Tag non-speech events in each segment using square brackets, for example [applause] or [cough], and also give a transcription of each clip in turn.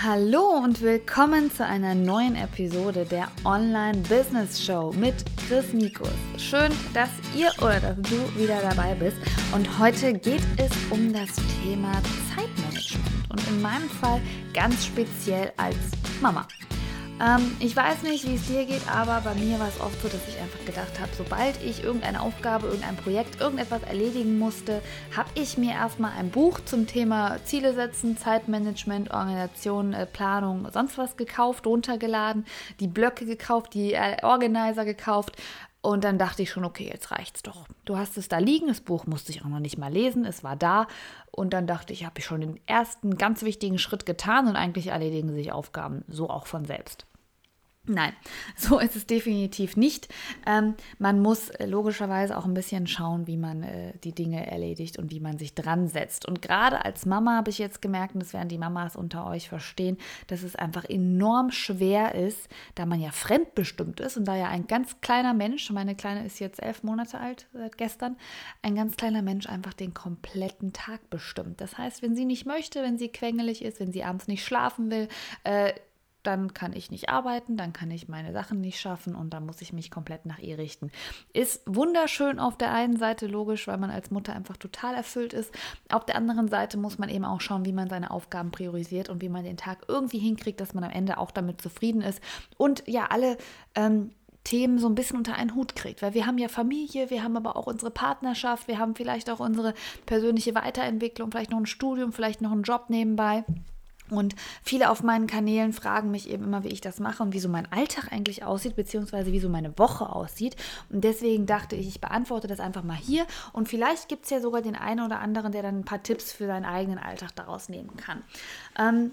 Hallo und willkommen zu einer neuen Episode der Online Business Show mit Chris Mikus. Schön, dass ihr oder dass du wieder dabei bist. Und heute geht es um das Thema Zeitmanagement und in meinem Fall ganz speziell als Mama. Ähm, ich weiß nicht, wie es dir geht, aber bei mir war es oft so, dass ich einfach gedacht habe, sobald ich irgendeine Aufgabe, irgendein Projekt, irgendetwas erledigen musste, habe ich mir erstmal ein Buch zum Thema Ziele setzen, Zeitmanagement, Organisation, äh, Planung, sonst was gekauft, runtergeladen, die Blöcke gekauft, die äh, Organizer gekauft und dann dachte ich schon, okay, jetzt reicht's doch. Du hast es da liegen, das Buch musste ich auch noch nicht mal lesen, es war da. Und dann dachte ich, habe ich schon den ersten ganz wichtigen Schritt getan und eigentlich erledigen sich Aufgaben so auch von selbst. Nein, [laughs] so ist es definitiv nicht. Ähm, man muss äh, logischerweise auch ein bisschen schauen, wie man äh, die Dinge erledigt und wie man sich dran setzt. Und gerade als Mama habe ich jetzt gemerkt, und das werden die Mamas unter euch verstehen, dass es einfach enorm schwer ist, da man ja fremdbestimmt ist und da ja ein ganz kleiner Mensch, meine Kleine ist jetzt elf Monate alt seit gestern, ein ganz kleiner Mensch einfach den kompletten Tag bestimmt. Das heißt, wenn sie nicht möchte, wenn sie quengelig ist, wenn sie abends nicht schlafen will, äh, dann kann ich nicht arbeiten, dann kann ich meine Sachen nicht schaffen und dann muss ich mich komplett nach ihr richten. Ist wunderschön auf der einen Seite logisch, weil man als Mutter einfach total erfüllt ist. Auf der anderen Seite muss man eben auch schauen, wie man seine Aufgaben priorisiert und wie man den Tag irgendwie hinkriegt, dass man am Ende auch damit zufrieden ist und ja alle ähm, Themen so ein bisschen unter einen Hut kriegt. Weil wir haben ja Familie, wir haben aber auch unsere Partnerschaft, wir haben vielleicht auch unsere persönliche Weiterentwicklung, vielleicht noch ein Studium, vielleicht noch einen Job nebenbei. Und viele auf meinen Kanälen fragen mich eben immer, wie ich das mache und wie so mein Alltag eigentlich aussieht, beziehungsweise wie so meine Woche aussieht. Und deswegen dachte ich, ich beantworte das einfach mal hier. Und vielleicht gibt es ja sogar den einen oder anderen, der dann ein paar Tipps für seinen eigenen Alltag daraus nehmen kann. Ähm,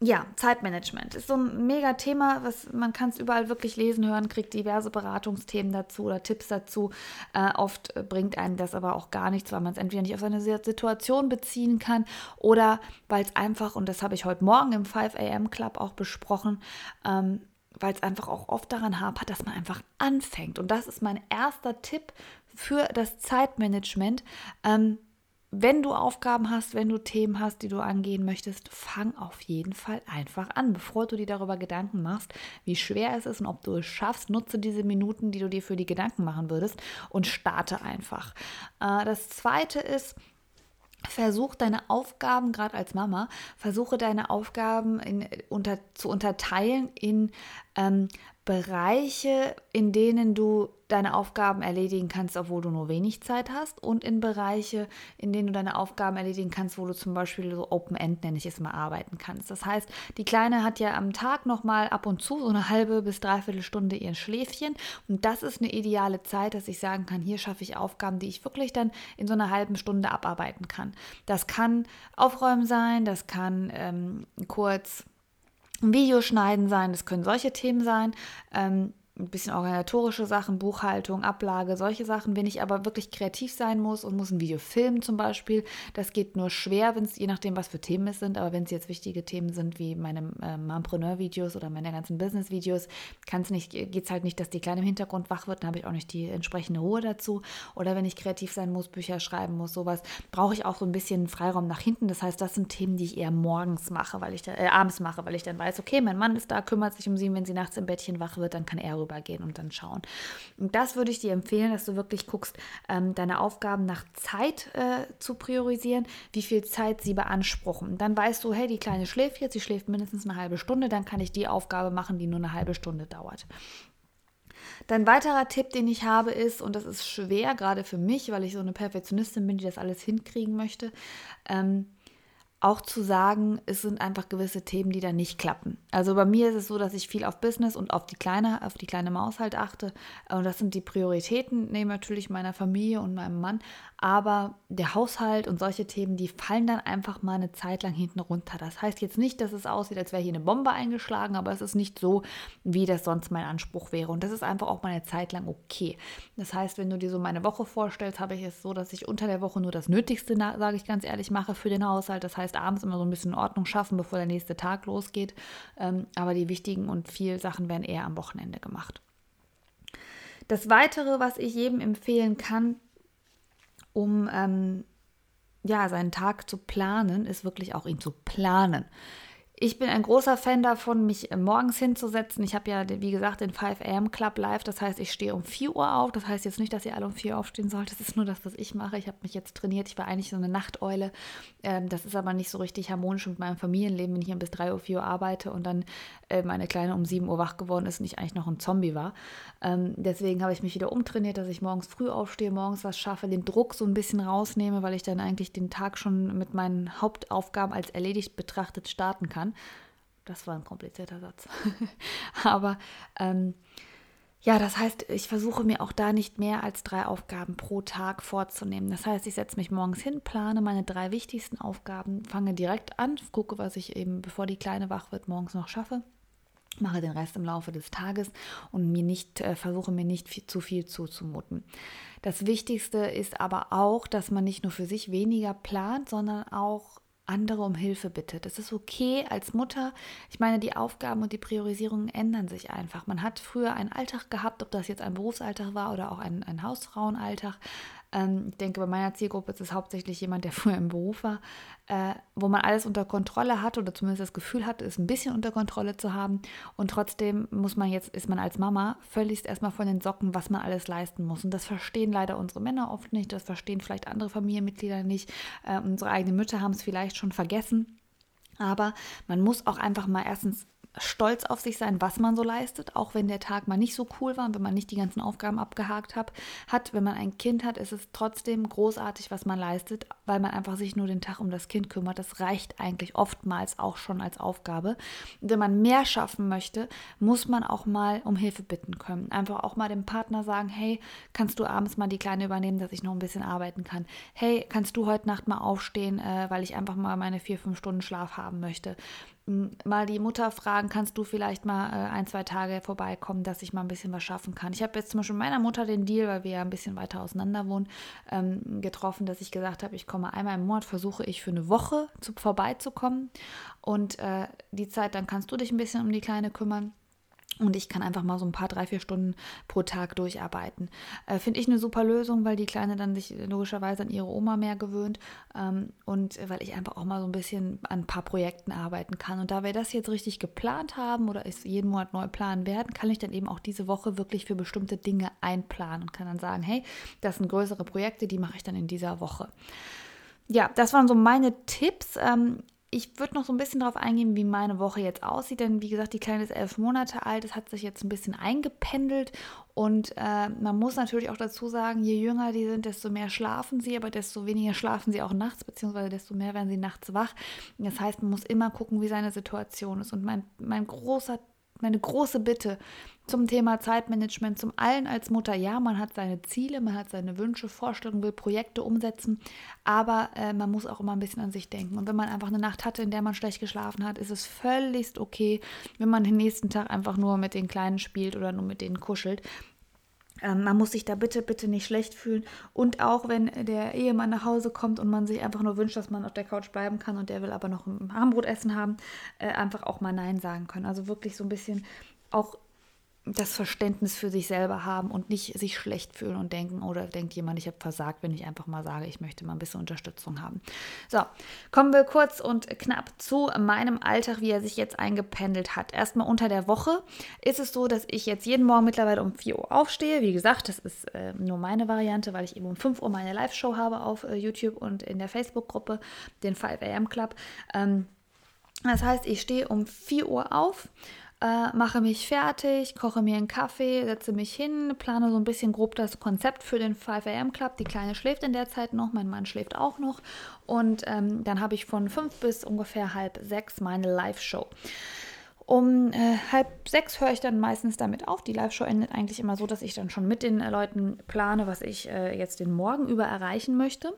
ja, Zeitmanagement ist so ein mega Thema, was man kann es überall wirklich lesen, hören, kriegt diverse Beratungsthemen dazu oder Tipps dazu. Äh, oft bringt einem das aber auch gar nichts, weil man es entweder nicht auf seine Situation beziehen kann oder weil es einfach, und das habe ich heute Morgen im 5 AM Club auch besprochen, ähm, weil es einfach auch oft daran hapert, dass man einfach anfängt. Und das ist mein erster Tipp für das Zeitmanagement. Ähm, wenn du Aufgaben hast, wenn du Themen hast, die du angehen möchtest, fang auf jeden Fall einfach an. Bevor du dir darüber Gedanken machst, wie schwer es ist und ob du es schaffst, nutze diese Minuten, die du dir für die Gedanken machen würdest und starte einfach. Äh, das zweite ist, Versuch deine Aufgaben, gerade als Mama, versuche deine Aufgaben in, unter, zu unterteilen in ähm, Bereiche, in denen du deine Aufgaben erledigen kannst, obwohl du nur wenig Zeit hast und in Bereiche, in denen du deine Aufgaben erledigen kannst, wo du zum Beispiel so Open-End, nenne ich es mal, arbeiten kannst. Das heißt, die Kleine hat ja am Tag nochmal ab und zu so eine halbe bis dreiviertel Stunde ihr Schläfchen und das ist eine ideale Zeit, dass ich sagen kann, hier schaffe ich Aufgaben, die ich wirklich dann in so einer halben Stunde abarbeiten kann. Das kann Aufräumen sein, das kann ähm, kurz Videoschneiden sein, das können solche Themen sein. Ähm, ein bisschen organisatorische Sachen, Buchhaltung, Ablage, solche Sachen. Wenn ich aber wirklich kreativ sein muss und muss ein Video filmen zum Beispiel, das geht nur schwer, wenn es je nachdem, was für Themen es sind. Aber wenn es jetzt wichtige Themen sind wie meine äh, Mompreneur-Videos oder meine ganzen Business-Videos, geht es halt nicht, dass die Kleine im Hintergrund wach wird. Dann habe ich auch nicht die entsprechende Ruhe dazu. Oder wenn ich kreativ sein muss, Bücher schreiben muss, sowas, brauche ich auch so ein bisschen Freiraum nach hinten. Das heißt, das sind Themen, die ich eher morgens mache, weil ich da, äh, abends mache, weil ich dann weiß, okay, mein Mann ist da, kümmert sich um sie, wenn sie nachts im Bettchen wach wird, dann kann er rübergehen und dann schauen. Und das würde ich dir empfehlen, dass du wirklich guckst, ähm, deine Aufgaben nach Zeit äh, zu priorisieren, wie viel Zeit sie beanspruchen. Dann weißt du, hey, die Kleine schläft jetzt, sie schläft mindestens eine halbe Stunde, dann kann ich die Aufgabe machen, die nur eine halbe Stunde dauert. Dann weiterer Tipp, den ich habe, ist, und das ist schwer, gerade für mich, weil ich so eine Perfektionistin bin, die das alles hinkriegen möchte, ähm, auch zu sagen, es sind einfach gewisse Themen, die da nicht klappen. Also bei mir ist es so, dass ich viel auf Business und auf die kleine, auf die kleine Maus halt achte. Und das sind die Prioritäten neben natürlich meiner Familie und meinem Mann. Aber der Haushalt und solche Themen, die fallen dann einfach mal eine Zeit lang hinten runter. Das heißt jetzt nicht, dass es aussieht, als wäre hier eine Bombe eingeschlagen, aber es ist nicht so, wie das sonst mein Anspruch wäre. Und das ist einfach auch mal eine Zeit lang okay. Das heißt, wenn du dir so meine Woche vorstellst, habe ich es so, dass ich unter der Woche nur das Nötigste, sage ich ganz ehrlich, mache für den Haushalt. Das heißt, abends immer so ein bisschen Ordnung schaffen, bevor der nächste Tag losgeht. Ähm, aber die wichtigen und viel Sachen werden eher am Wochenende gemacht. Das Weitere, was ich jedem empfehlen kann, um ähm, ja, seinen Tag zu planen, ist wirklich auch ihn zu planen. Ich bin ein großer Fan davon, mich morgens hinzusetzen. Ich habe ja, wie gesagt, den 5 am Club live. Das heißt, ich stehe um 4 Uhr auf. Das heißt jetzt nicht, dass ihr alle um 4 Uhr aufstehen sollt. Das ist nur das, was ich mache. Ich habe mich jetzt trainiert. Ich war eigentlich so eine Nachteule. Ähm, das ist aber nicht so richtig harmonisch mit meinem Familienleben, wenn ich hier bis 3 Uhr, 4 Uhr arbeite und dann äh, meine Kleine um 7 Uhr wach geworden ist und ich eigentlich noch ein Zombie war. Ähm, deswegen habe ich mich wieder umtrainiert, dass ich morgens früh aufstehe, morgens was schaffe, den Druck so ein bisschen rausnehme, weil ich dann eigentlich den Tag schon mit meinen Hauptaufgaben als erledigt betrachtet starten kann. Das war ein komplizierter Satz. [laughs] Aber ähm, ja, das heißt, ich versuche mir auch da nicht mehr als drei Aufgaben pro Tag vorzunehmen. Das heißt, ich setze mich morgens hin, plane meine drei wichtigsten Aufgaben, fange direkt an, gucke, was ich eben, bevor die Kleine wach wird, morgens noch schaffe mache den Rest im Laufe des Tages und mir nicht äh, versuche mir nicht viel, zu viel zuzumuten. Das Wichtigste ist aber auch, dass man nicht nur für sich weniger plant, sondern auch andere um Hilfe bittet. Es ist okay als Mutter. Ich meine, die Aufgaben und die Priorisierungen ändern sich einfach. Man hat früher einen Alltag gehabt, ob das jetzt ein Berufsalltag war oder auch ein, ein Hausfrauenalltag. Ähm, ich denke, bei meiner Zielgruppe ist es hauptsächlich jemand, der [laughs] früher im Beruf war, äh, wo man alles unter Kontrolle hat oder zumindest das Gefühl hat, es ein bisschen unter Kontrolle zu haben. Und trotzdem muss man jetzt, ist man als Mama völlig erstmal von den Socken, was man alles leisten muss. Und das verstehen leider unsere Männer oft nicht, das verstehen vielleicht andere Familienmitglieder nicht. Äh, unsere eigenen Mütter haben es vielleicht schon vergessen. Aber man muss auch einfach mal erstens stolz auf sich sein, was man so leistet, auch wenn der Tag mal nicht so cool war und wenn man nicht die ganzen Aufgaben abgehakt hat, hat. Wenn man ein Kind hat, ist es trotzdem großartig, was man leistet, weil man einfach sich nur den Tag um das Kind kümmert. Das reicht eigentlich oftmals auch schon als Aufgabe. Und wenn man mehr schaffen möchte, muss man auch mal um Hilfe bitten können. Einfach auch mal dem Partner sagen, hey, kannst du abends mal die Kleine übernehmen, dass ich noch ein bisschen arbeiten kann? Hey, kannst du heute Nacht mal aufstehen, äh, weil ich einfach mal meine vier, fünf Stunden Schlaf haben möchte? Mal die Mutter fragen, kannst du vielleicht mal äh, ein, zwei Tage vorbeikommen, dass ich mal ein bisschen was schaffen kann. Ich habe jetzt zum Beispiel meiner Mutter den Deal, weil wir ja ein bisschen weiter auseinander wohnen, ähm, getroffen, dass ich gesagt habe, ich komme einmal im Monat, versuche ich für eine Woche zu, vorbeizukommen und äh, die Zeit, dann kannst du dich ein bisschen um die Kleine kümmern. Und ich kann einfach mal so ein paar, drei, vier Stunden pro Tag durcharbeiten. Äh, Finde ich eine super Lösung, weil die Kleine dann sich logischerweise an ihre Oma mehr gewöhnt ähm, und weil ich einfach auch mal so ein bisschen an ein paar Projekten arbeiten kann. Und da wir das jetzt richtig geplant haben oder es jeden Monat neu planen werden, kann ich dann eben auch diese Woche wirklich für bestimmte Dinge einplanen und kann dann sagen, hey, das sind größere Projekte, die mache ich dann in dieser Woche. Ja, das waren so meine Tipps. Ähm, ich würde noch so ein bisschen darauf eingehen, wie meine Woche jetzt aussieht, denn wie gesagt, die Kleine ist elf Monate alt, es hat sich jetzt ein bisschen eingependelt und äh, man muss natürlich auch dazu sagen, je jünger die sind, desto mehr schlafen sie, aber desto weniger schlafen sie auch nachts, beziehungsweise desto mehr werden sie nachts wach. Das heißt, man muss immer gucken, wie seine Situation ist. Und mein, mein großer meine große Bitte zum Thema Zeitmanagement, zum allen als Mutter. Ja, man hat seine Ziele, man hat seine Wünsche, Vorstellungen, will Projekte umsetzen, aber äh, man muss auch immer ein bisschen an sich denken. Und wenn man einfach eine Nacht hatte, in der man schlecht geschlafen hat, ist es völlig okay, wenn man den nächsten Tag einfach nur mit den Kleinen spielt oder nur mit denen kuschelt. Ähm, man muss sich da bitte, bitte nicht schlecht fühlen. Und auch wenn der Ehemann nach Hause kommt und man sich einfach nur wünscht, dass man auf der Couch bleiben kann und der will aber noch ein Armbrot essen haben, äh, einfach auch mal Nein sagen können. Also wirklich so ein bisschen auch das Verständnis für sich selber haben und nicht sich schlecht fühlen und denken, oder denkt jemand, ich habe versagt, wenn ich einfach mal sage, ich möchte mal ein bisschen Unterstützung haben. So, kommen wir kurz und knapp zu meinem Alltag, wie er sich jetzt eingependelt hat. Erstmal unter der Woche ist es so, dass ich jetzt jeden Morgen mittlerweile um 4 Uhr aufstehe. Wie gesagt, das ist äh, nur meine Variante, weil ich eben um 5 Uhr meine Live-Show habe auf äh, YouTube und in der Facebook-Gruppe, den 5 AM Club. Ähm, das heißt, ich stehe um 4 Uhr auf äh, mache mich fertig, koche mir einen Kaffee, setze mich hin, plane so ein bisschen grob das Konzept für den 5 am Club. Die Kleine schläft in der Zeit noch, mein Mann schläft auch noch. Und ähm, dann habe ich von fünf bis ungefähr halb sechs meine Live-Show. Um äh, halb sechs höre ich dann meistens damit auf. Die Live-Show endet eigentlich immer so, dass ich dann schon mit den äh, Leuten plane, was ich äh, jetzt den Morgen über erreichen möchte.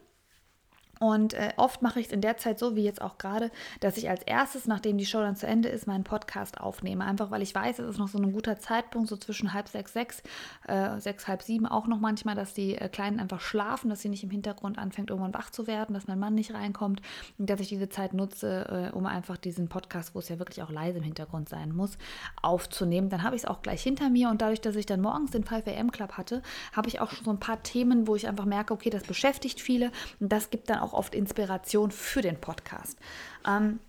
Und äh, oft mache ich es in der Zeit so, wie jetzt auch gerade, dass ich als erstes, nachdem die Show dann zu Ende ist, meinen Podcast aufnehme. Einfach weil ich weiß, es ist noch so ein guter Zeitpunkt, so zwischen halb sechs, sechs, äh, sechs, halb sieben auch noch manchmal, dass die äh, Kleinen einfach schlafen, dass sie nicht im Hintergrund anfängt, irgendwann wach zu werden, dass mein Mann nicht reinkommt und dass ich diese Zeit nutze, äh, um einfach diesen Podcast, wo es ja wirklich auch leise im Hintergrund sein muss, aufzunehmen. Dann habe ich es auch gleich hinter mir und dadurch, dass ich dann morgens den 5 AM Club hatte, habe ich auch schon so ein paar Themen, wo ich einfach merke, okay, das beschäftigt viele und das gibt dann auch auch oft Inspiration für den Podcast. Ähm,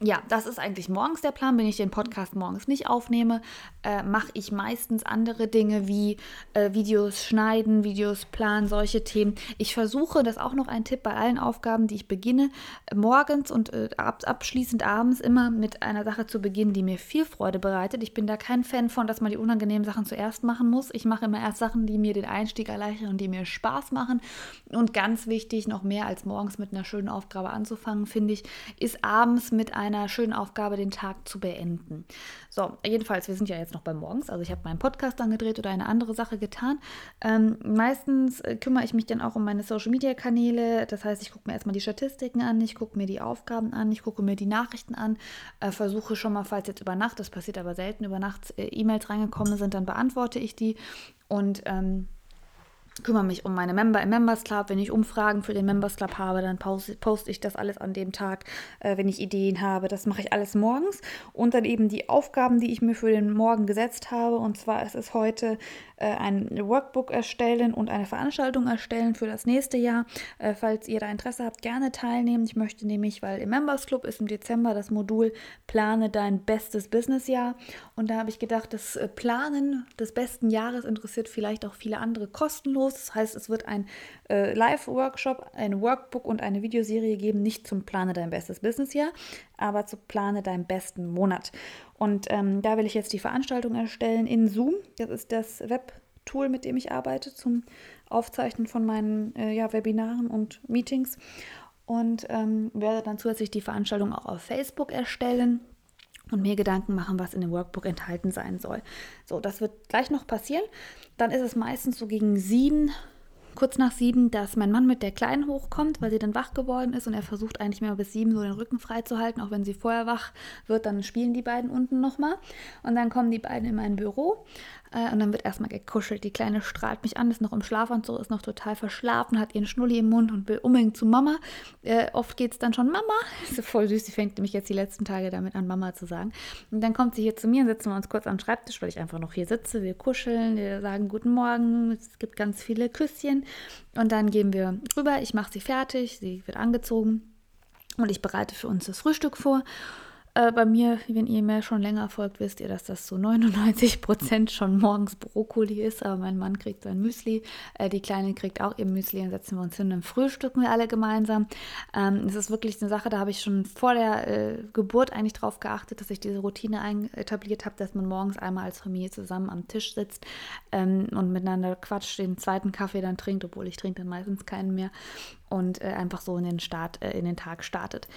ja, das ist eigentlich morgens der Plan. Wenn ich den Podcast morgens nicht aufnehme, äh, mache ich meistens andere Dinge wie äh, Videos schneiden, Videos planen, solche Themen. Ich versuche, das ist auch noch ein Tipp bei allen Aufgaben, die ich beginne, morgens und äh, ab, abschließend abends immer mit einer Sache zu beginnen, die mir viel Freude bereitet. Ich bin da kein Fan von, dass man die unangenehmen Sachen zuerst machen muss. Ich mache immer erst Sachen, die mir den Einstieg erleichtern und die mir Spaß machen. Und ganz wichtig, noch mehr als morgens mit einer schönen Aufgabe anzufangen, finde ich, ist abends mit einer einer schönen Aufgabe den Tag zu beenden. So, jedenfalls, wir sind ja jetzt noch bei morgens. Also ich habe meinen Podcast angedreht oder eine andere Sache getan. Ähm, meistens äh, kümmere ich mich dann auch um meine Social-Media-Kanäle. Das heißt, ich gucke mir erstmal die Statistiken an, ich gucke mir die Aufgaben an, ich gucke mir die Nachrichten an, äh, versuche schon mal, falls jetzt über Nacht, das passiert aber selten, über Nacht äh, E-Mails reingekommen sind, dann beantworte ich die. Und ähm, kümmere mich um meine Member im Members Club. Wenn ich Umfragen für den Members Club habe, dann poste, poste ich das alles an dem Tag. Äh, wenn ich Ideen habe, das mache ich alles morgens. Und dann eben die Aufgaben, die ich mir für den Morgen gesetzt habe. Und zwar ist es heute äh, ein Workbook erstellen und eine Veranstaltung erstellen für das nächste Jahr. Äh, falls ihr da Interesse habt, gerne teilnehmen. Ich möchte nämlich, weil im Members Club ist im Dezember das Modul Plane dein bestes Businessjahr. Und da habe ich gedacht, das äh, Planen des besten Jahres interessiert vielleicht auch viele andere kostenlos kostenlos. Das heißt, es wird ein äh, Live-Workshop, ein Workbook und eine Videoserie geben, nicht zum Plane dein bestes Businessjahr, aber zum Plane deinen besten Monat. Und ähm, da will ich jetzt die Veranstaltung erstellen in Zoom. Das ist das Web-Tool, mit dem ich arbeite zum Aufzeichnen von meinen äh, ja, Webinaren und Meetings. Und ähm, werde dann zusätzlich die Veranstaltung auch auf Facebook erstellen und mir Gedanken machen, was in dem Workbook enthalten sein soll. So, das wird gleich noch passieren. Dann ist es meistens so gegen sieben, kurz nach sieben, dass mein Mann mit der Kleinen hochkommt, weil sie dann wach geworden ist und er versucht eigentlich mehr bis sieben so den Rücken frei zu halten, auch wenn sie vorher wach wird, dann spielen die beiden unten nochmal und dann kommen die beiden in mein Büro äh, und dann wird erstmal gekuschelt. Die Kleine strahlt mich an, ist noch im Schlafanzug, ist noch total verschlafen, hat ihren Schnulli im Mund und will unbedingt zu Mama. Äh, oft geht es dann schon Mama. [laughs] Ist voll süß, sie fängt nämlich jetzt die letzten Tage damit an, Mama zu sagen. Und dann kommt sie hier zu mir und sitzen wir uns kurz am Schreibtisch, weil ich einfach noch hier sitze. Wir kuscheln, wir sagen Guten Morgen, es gibt ganz viele Küsschen. Und dann gehen wir rüber, ich mache sie fertig, sie wird angezogen und ich bereite für uns das Frühstück vor. Äh, bei mir, wenn ihr mir schon länger folgt, wisst ihr, dass das so 99 Prozent schon morgens Brokkoli ist. Aber mein Mann kriegt sein Müsli, äh, die Kleine kriegt auch ihr Müsli. Dann setzen wir uns hin und frühstücken wir alle gemeinsam. Ähm, es ist wirklich eine Sache, da habe ich schon vor der äh, Geburt eigentlich darauf geachtet, dass ich diese Routine etabliert habe, dass man morgens einmal als Familie zusammen am Tisch sitzt ähm, und miteinander quatscht, den zweiten Kaffee dann trinkt, obwohl ich trinke dann meistens keinen mehr und äh, einfach so in den Start, äh, in den Tag startet.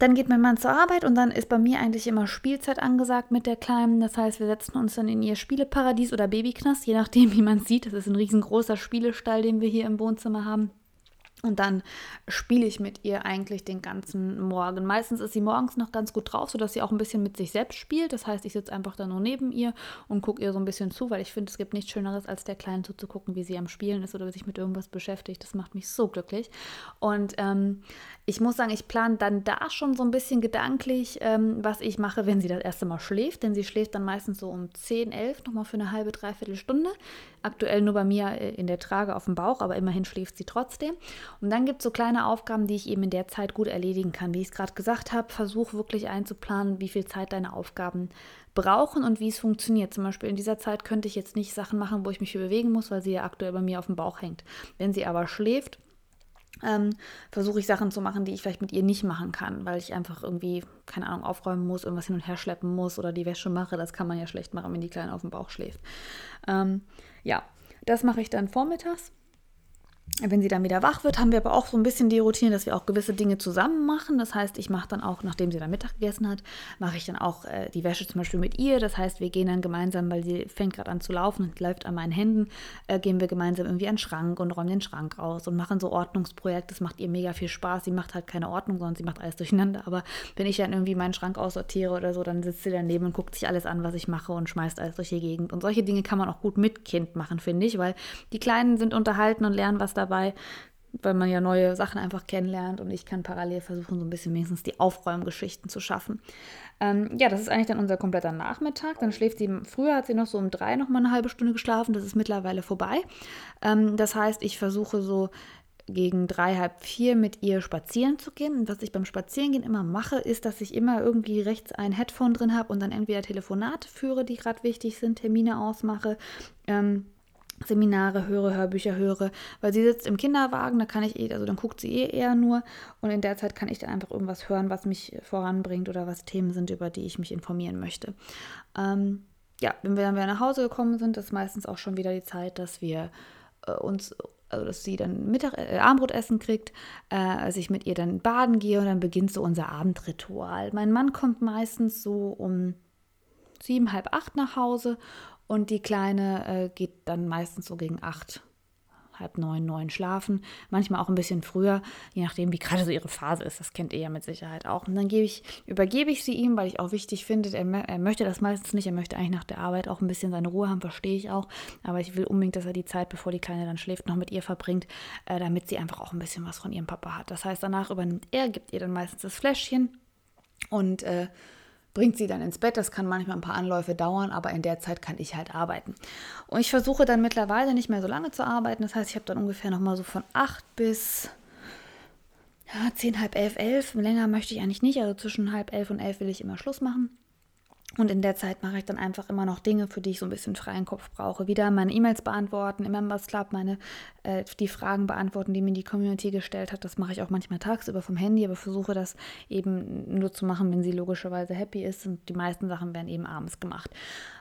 Dann geht mein Mann zur Arbeit und dann ist bei mir eigentlich immer Spielzeit angesagt mit der Kleinen. Das heißt, wir setzen uns dann in ihr Spieleparadies oder Babyknast, je nachdem, wie man sieht. Das ist ein riesengroßer Spielestall, den wir hier im Wohnzimmer haben. Und dann spiele ich mit ihr eigentlich den ganzen Morgen. Meistens ist sie morgens noch ganz gut drauf, sodass sie auch ein bisschen mit sich selbst spielt. Das heißt, ich sitze einfach da nur neben ihr und gucke ihr so ein bisschen zu, weil ich finde, es gibt nichts Schöneres, als der Kleinen zuzugucken, wie sie am Spielen ist oder sich mit irgendwas beschäftigt. Das macht mich so glücklich. Und ähm, ich muss sagen, ich plane dann da schon so ein bisschen gedanklich, ähm, was ich mache, wenn sie das erste Mal schläft. Denn sie schläft dann meistens so um 10, 11 nochmal für eine halbe, dreiviertel Stunde. Aktuell nur bei mir äh, in der Trage auf dem Bauch, aber immerhin schläft sie trotzdem. Und dann gibt es so kleine Aufgaben, die ich eben in der Zeit gut erledigen kann. Wie ich es gerade gesagt habe, versuch wirklich einzuplanen, wie viel Zeit deine Aufgaben brauchen und wie es funktioniert. Zum Beispiel in dieser Zeit könnte ich jetzt nicht Sachen machen, wo ich mich bewegen muss, weil sie ja aktuell bei mir auf dem Bauch hängt. Wenn sie aber schläft, ähm, versuche ich Sachen zu machen, die ich vielleicht mit ihr nicht machen kann, weil ich einfach irgendwie, keine Ahnung, aufräumen muss, irgendwas hin und her schleppen muss oder die Wäsche mache. Das kann man ja schlecht machen, wenn die Kleine auf dem Bauch schläft. Ähm, ja, das mache ich dann vormittags. Wenn sie dann wieder wach wird, haben wir aber auch so ein bisschen die Routine, dass wir auch gewisse Dinge zusammen machen. Das heißt, ich mache dann auch, nachdem sie dann Mittag gegessen hat, mache ich dann auch äh, die Wäsche zum Beispiel mit ihr. Das heißt, wir gehen dann gemeinsam, weil sie fängt gerade an zu laufen und läuft an meinen Händen, äh, gehen wir gemeinsam irgendwie an den Schrank und räumen den Schrank aus und machen so Ordnungsprojekte. Das macht ihr mega viel Spaß. Sie macht halt keine Ordnung, sondern sie macht alles durcheinander. Aber wenn ich dann irgendwie meinen Schrank aussortiere oder so, dann sitzt sie daneben und guckt sich alles an, was ich mache und schmeißt alles durch die Gegend. Und solche Dinge kann man auch gut mit Kind machen, finde ich, weil die Kleinen sind unterhalten und lernen was dabei, weil man ja neue Sachen einfach kennenlernt und ich kann parallel versuchen, so ein bisschen wenigstens die Aufräumgeschichten zu schaffen. Ähm, ja, das ist eigentlich dann unser kompletter Nachmittag. Dann schläft sie, früher hat sie noch so um drei noch mal eine halbe Stunde geschlafen, das ist mittlerweile vorbei. Ähm, das heißt, ich versuche so gegen drei, halb vier mit ihr spazieren zu gehen. Und was ich beim Spazierengehen immer mache, ist, dass ich immer irgendwie rechts ein Headphone drin habe und dann entweder Telefonate führe, die gerade wichtig sind, Termine ausmache. Ähm, Seminare höre, Hörbücher höre, weil sie sitzt im Kinderwagen, da kann ich eh, also dann guckt sie eh eher nur und in der Zeit kann ich dann einfach irgendwas hören, was mich voranbringt oder was Themen sind, über die ich mich informieren möchte. Ähm, ja, wenn wir dann wieder nach Hause gekommen sind, ist meistens auch schon wieder die Zeit, dass wir äh, uns, also dass sie dann Mittag, äh, Abendbrotessen kriegt, äh, als ich mit ihr dann baden gehe und dann beginnt so unser Abendritual. Mein Mann kommt meistens so um sieben, halb acht nach Hause und die Kleine äh, geht dann meistens so gegen acht, halb neun, neun schlafen. Manchmal auch ein bisschen früher, je nachdem, wie gerade so ihre Phase ist. Das kennt ihr ja mit Sicherheit auch. Und dann gebe ich, übergebe ich sie ihm, weil ich auch wichtig finde, er, er möchte das meistens nicht. Er möchte eigentlich nach der Arbeit auch ein bisschen seine Ruhe haben, verstehe ich auch. Aber ich will unbedingt, dass er die Zeit, bevor die Kleine dann schläft, noch mit ihr verbringt, äh, damit sie einfach auch ein bisschen was von ihrem Papa hat. Das heißt, danach übernimmt er, gibt ihr dann meistens das Fläschchen und äh, bringt sie dann ins Bett. Das kann manchmal ein paar Anläufe dauern, aber in der Zeit kann ich halt arbeiten. Und ich versuche dann mittlerweile nicht mehr so lange zu arbeiten. Das heißt, ich habe dann ungefähr noch mal so von acht bis ja, zehn, halb elf, elf. Länger möchte ich eigentlich nicht. Also zwischen halb elf und elf will ich immer Schluss machen. Und in der Zeit mache ich dann einfach immer noch Dinge, für die ich so ein bisschen freien Kopf brauche. Wieder meine E-Mails beantworten, im Members Club meine, äh, die Fragen beantworten, die mir die Community gestellt hat. Das mache ich auch manchmal tagsüber vom Handy, aber versuche das eben nur zu machen, wenn sie logischerweise happy ist. Und die meisten Sachen werden eben abends gemacht.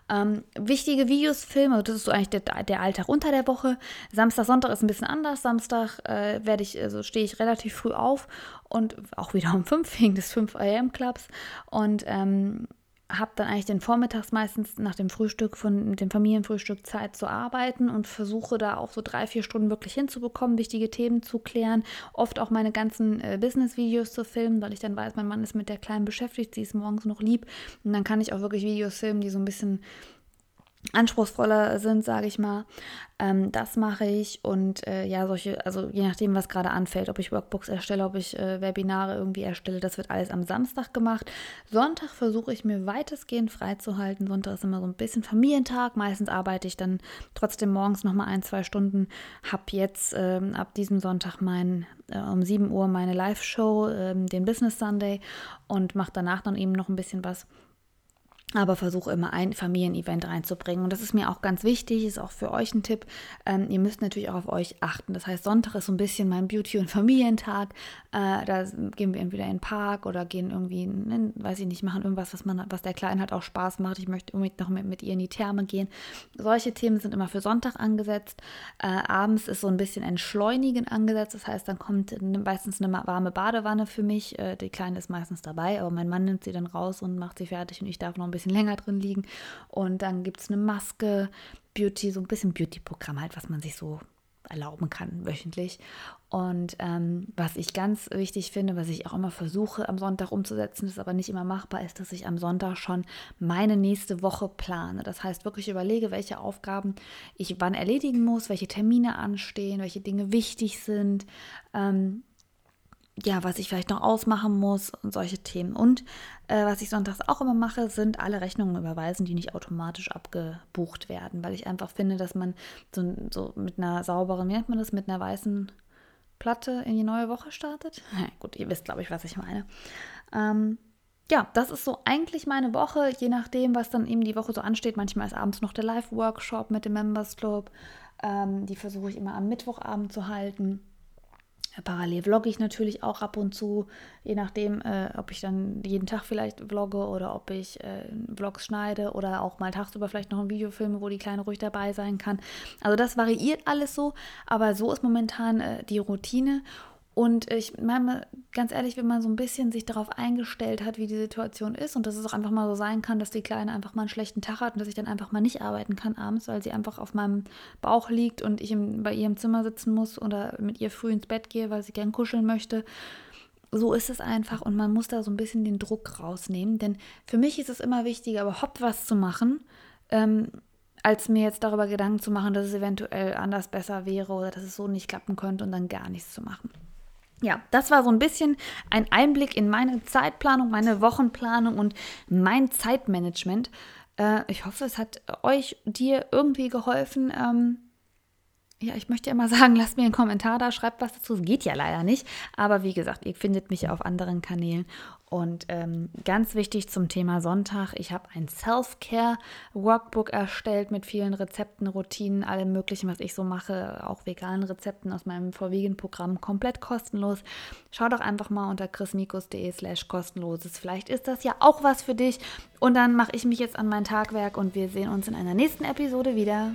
Ähm, wichtige Videos, Filme, das ist so eigentlich der, der Alltag unter der Woche. Samstag, Sonntag ist ein bisschen anders. Samstag äh, werde ich, also stehe ich relativ früh auf und auch wieder um 5 wegen des 5 AM Clubs. Und ähm, habe dann eigentlich den Vormittags meistens nach dem Frühstück von dem Familienfrühstück Zeit zu arbeiten und versuche da auch so drei, vier Stunden wirklich hinzubekommen, wichtige Themen zu klären, oft auch meine ganzen äh, Business-Videos zu filmen, weil ich dann weiß, mein Mann ist mit der Kleinen beschäftigt, sie ist morgens noch lieb. Und dann kann ich auch wirklich Videos filmen, die so ein bisschen anspruchsvoller sind, sage ich mal. Ähm, das mache ich und äh, ja, solche, also je nachdem, was gerade anfällt, ob ich Workbooks erstelle, ob ich äh, Webinare irgendwie erstelle, das wird alles am Samstag gemacht. Sonntag versuche ich mir weitestgehend freizuhalten. Sonntag ist immer so ein bisschen Familientag. Meistens arbeite ich dann trotzdem morgens nochmal ein, zwei Stunden. Hab jetzt ähm, ab diesem Sonntag mein, äh, um 7 Uhr meine Live-Show, ähm, den Business Sunday und mache danach dann eben noch ein bisschen was aber versuche immer ein Familienevent reinzubringen. Und das ist mir auch ganz wichtig, ist auch für euch ein Tipp. Ähm, ihr müsst natürlich auch auf euch achten. Das heißt, Sonntag ist so ein bisschen mein Beauty- und [laughs] Familientag. Äh, da gehen wir entweder in den Park oder gehen irgendwie, in, weiß ich nicht, machen irgendwas, was, man, was der Kleinen halt auch Spaß macht. Ich möchte unbedingt noch mit, mit ihr in die Therme gehen. Solche Themen sind immer für Sonntag angesetzt. Äh, abends ist so ein bisschen Entschleunigen angesetzt. Das heißt, dann kommt meistens eine warme Badewanne für mich. Äh, die Kleine ist meistens dabei, aber mein Mann nimmt sie dann raus und macht sie fertig und ich darf noch ein bisschen bisschen länger drin liegen. Und dann gibt es eine Maske, Beauty, so ein bisschen Beauty-Programm halt, was man sich so erlauben kann wöchentlich. Und ähm, was ich ganz wichtig finde, was ich auch immer versuche am Sonntag umzusetzen, ist aber nicht immer machbar, ist, dass ich am Sonntag schon meine nächste Woche plane. Das heißt, wirklich überlege, welche Aufgaben ich wann erledigen muss, welche Termine anstehen, welche Dinge wichtig sind. Ähm, ja, was ich vielleicht noch ausmachen muss und solche Themen. Und äh, was ich sonntags auch immer mache, sind alle Rechnungen überweisen, die nicht automatisch abgebucht werden, weil ich einfach finde, dass man so, so mit einer sauberen, wie nennt man das, mit einer weißen Platte in die neue Woche startet. [laughs] Ja, gut, ihr wisst, glaube ich, was ich meine. Ähm, ja, das ist so eigentlich meine Woche, je nachdem, was dann eben die Woche so ansteht. Manchmal ist abends noch der Live-Workshop mit dem Members Club. Ähm, die versuche ich immer am Mittwochabend zu halten. Parallel vlogge ich natürlich auch ab und zu, je nachdem, äh, ob ich dann jeden Tag vielleicht vlogge oder ob ich äh, Vlogs schneide oder auch mal tagsüber vielleicht noch ein Video filme, wo die Kleine ruhig dabei sein kann. Also das variiert alles so, aber so ist momentan äh, die Routine und ich meine, ganz ehrlich, wenn man so ein bisschen sich darauf eingestellt hat, wie die Situation ist und dass es auch einfach mal so sein kann, dass die Kleine einfach mal einen schlechten Tag hat und dass ich dann einfach mal nicht arbeiten kann abends, weil sie einfach auf meinem Bauch liegt und ich im, bei ihr im Zimmer sitzen muss oder mit ihr früh ins Bett gehe, weil sie gern kuscheln möchte. So ist es einfach und man muss da so ein bisschen den Druck rausnehmen, denn für mich ist es immer wichtiger, überhaupt was zu machen, ähm, als mir jetzt darüber Gedanken zu machen, dass es eventuell anders besser wäre oder dass es so nicht klappen könnte und dann gar nichts zu machen. Ja, das war so ein bisschen ein Einblick in meine Zeitplanung, meine Wochenplanung und mein Zeitmanagement. Äh, ich hoffe, es hat euch, dir irgendwie geholfen, ähm, ja, ich möchte immer [laughs] sagen, lasst mir einen Kommentar da, schreibt was dazu. Es geht ja leider nicht. Aber wie gesagt, ihr findet mich auf anderen Kanälen. Und ähm, ganz wichtig zum Thema Sonntag, ich habe ein Self-Care-Workbook erstellt mit vielen Rezepten, Routinen, allem möglichen, was ich so mache, auch veganen Rezepten aus meinem Vorwiegend-Programm, komplett kostenlos. Schau doch einfach mal unter chrismikus.de slash kostenloses. Vielleicht ist das ja auch was für dich. Und dann mache ich mich jetzt an mein Tagwerk und wir sehen uns in einer nächsten Episode wieder.